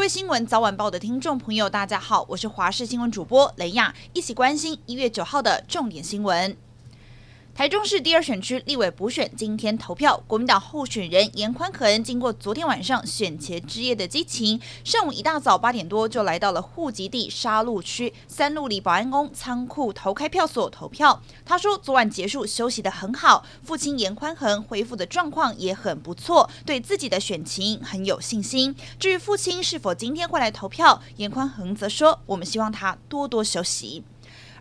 各位新闻早晚报的听众朋友，大家好，我是华视新闻主播雷亚，一起关心一月九号的重点新闻。台中市第二选区立委补选今天投票，国民党候选人严宽恒经过昨天晚上选前之夜的激情，上午一大早八点多就来到了户籍地沙鹿区三鹿里保安宫仓库投开票所投票。他说昨晚结束休息得很好，父亲严宽恒恢复的状况也很不错，对自己的选情很有信心。至于父亲是否今天会来投票，严宽恒则说：“我们希望他多多休息。”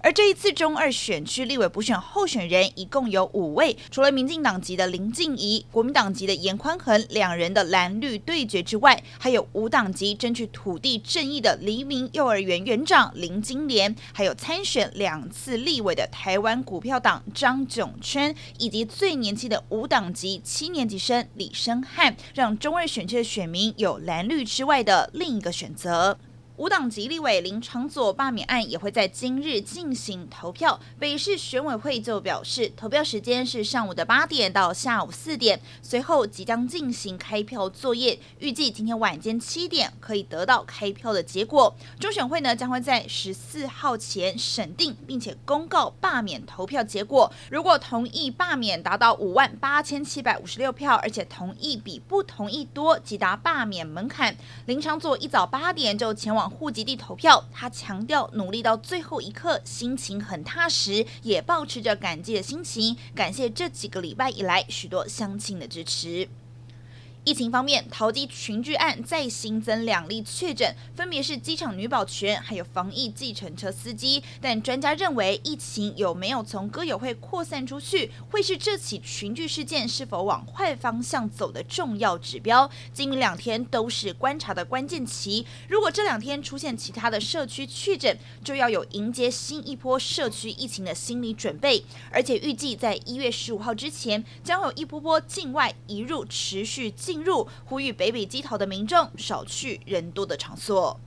而这一次中二选区立委补选候选人一共有五位，除了民进党籍的林静怡、国民党籍的严宽恒两人的蓝绿对决之外，还有无党籍争取土地正义的黎明幼儿园园长林金莲，还有参选两次立委的台湾股票党张炯圈，以及最年轻的无党籍七年级生李生汉，让中二选区的选民有蓝绿之外的另一个选择。无党籍立委林长佐罢免案也会在今日进行投票。北市选委会就表示，投票时间是上午的八点到下午四点，随后即将进行开票作业，预计今天晚间七点可以得到开票的结果。中选会呢将会在十四号前审定，并且公告罢免投票结果。如果同意罢免达到五万八千七百五十六票，而且同意比不同意多，即达罢免门槛。林长佐一早八点就前往。户籍地投票，他强调努力到最后一刻，心情很踏实，也保持着感激的心情，感谢这几个礼拜以来许多乡亲的支持。疫情方面，桃机群聚案再新增两例确诊，分别是机场女保全还有防疫计程车司机。但专家认为，疫情有没有从歌友会扩散出去，会是这起群聚事件是否往坏方向走的重要指标。今明两天都是观察的关键期。如果这两天出现其他的社区确诊，就要有迎接新一波社区疫情的心理准备。而且预计在一月十五号之前，将有一波波境外移入持续。进入，呼吁北北基桃的民众少去人多的场所。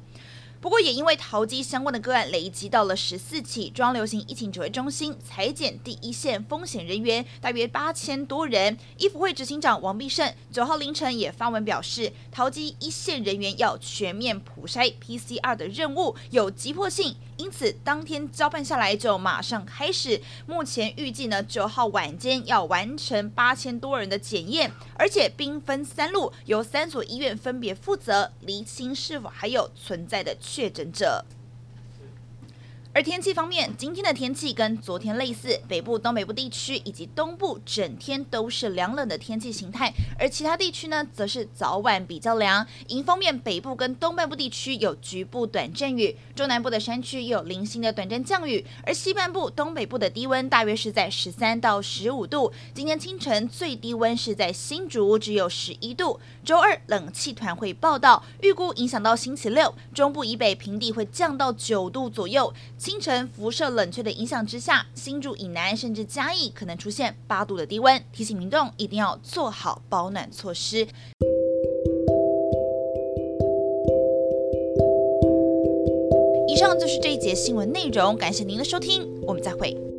不过，也因为桃机相关的个案累积到了十四起，中央流行疫情指挥中心裁减第一线风险人员大约八千多人。医福会执行长王必胜九号凌晨也发文表示，桃机一线人员要全面普筛 PCR 的任务有急迫性，因此当天交办下来就马上开始。目前预计呢，九号晚间要完成八千多人的检验，而且兵分三路，由三所医院分别负责厘清是否还有存在的。确诊者。而天气方面，今天的天气跟昨天类似，北部、东北部地区以及东部整天都是凉冷的天气形态，而其他地区呢，则是早晚比较凉。迎风面，北部跟东半部地区有局部短阵雨，中南部的山区有零星的短暂降雨，而西半部、东北部的低温大约是在十三到十五度。今天清晨最低温是在新竹，只有十一度。周二冷气团会报到，预估影响到星期六，中部以北平地会降到九度左右。清晨辐射冷却的影响之下，新竹以南甚至嘉义可能出现八度的低温，提醒民众一定要做好保暖措施。以上就是这一节新闻内容，感谢您的收听，我们再会。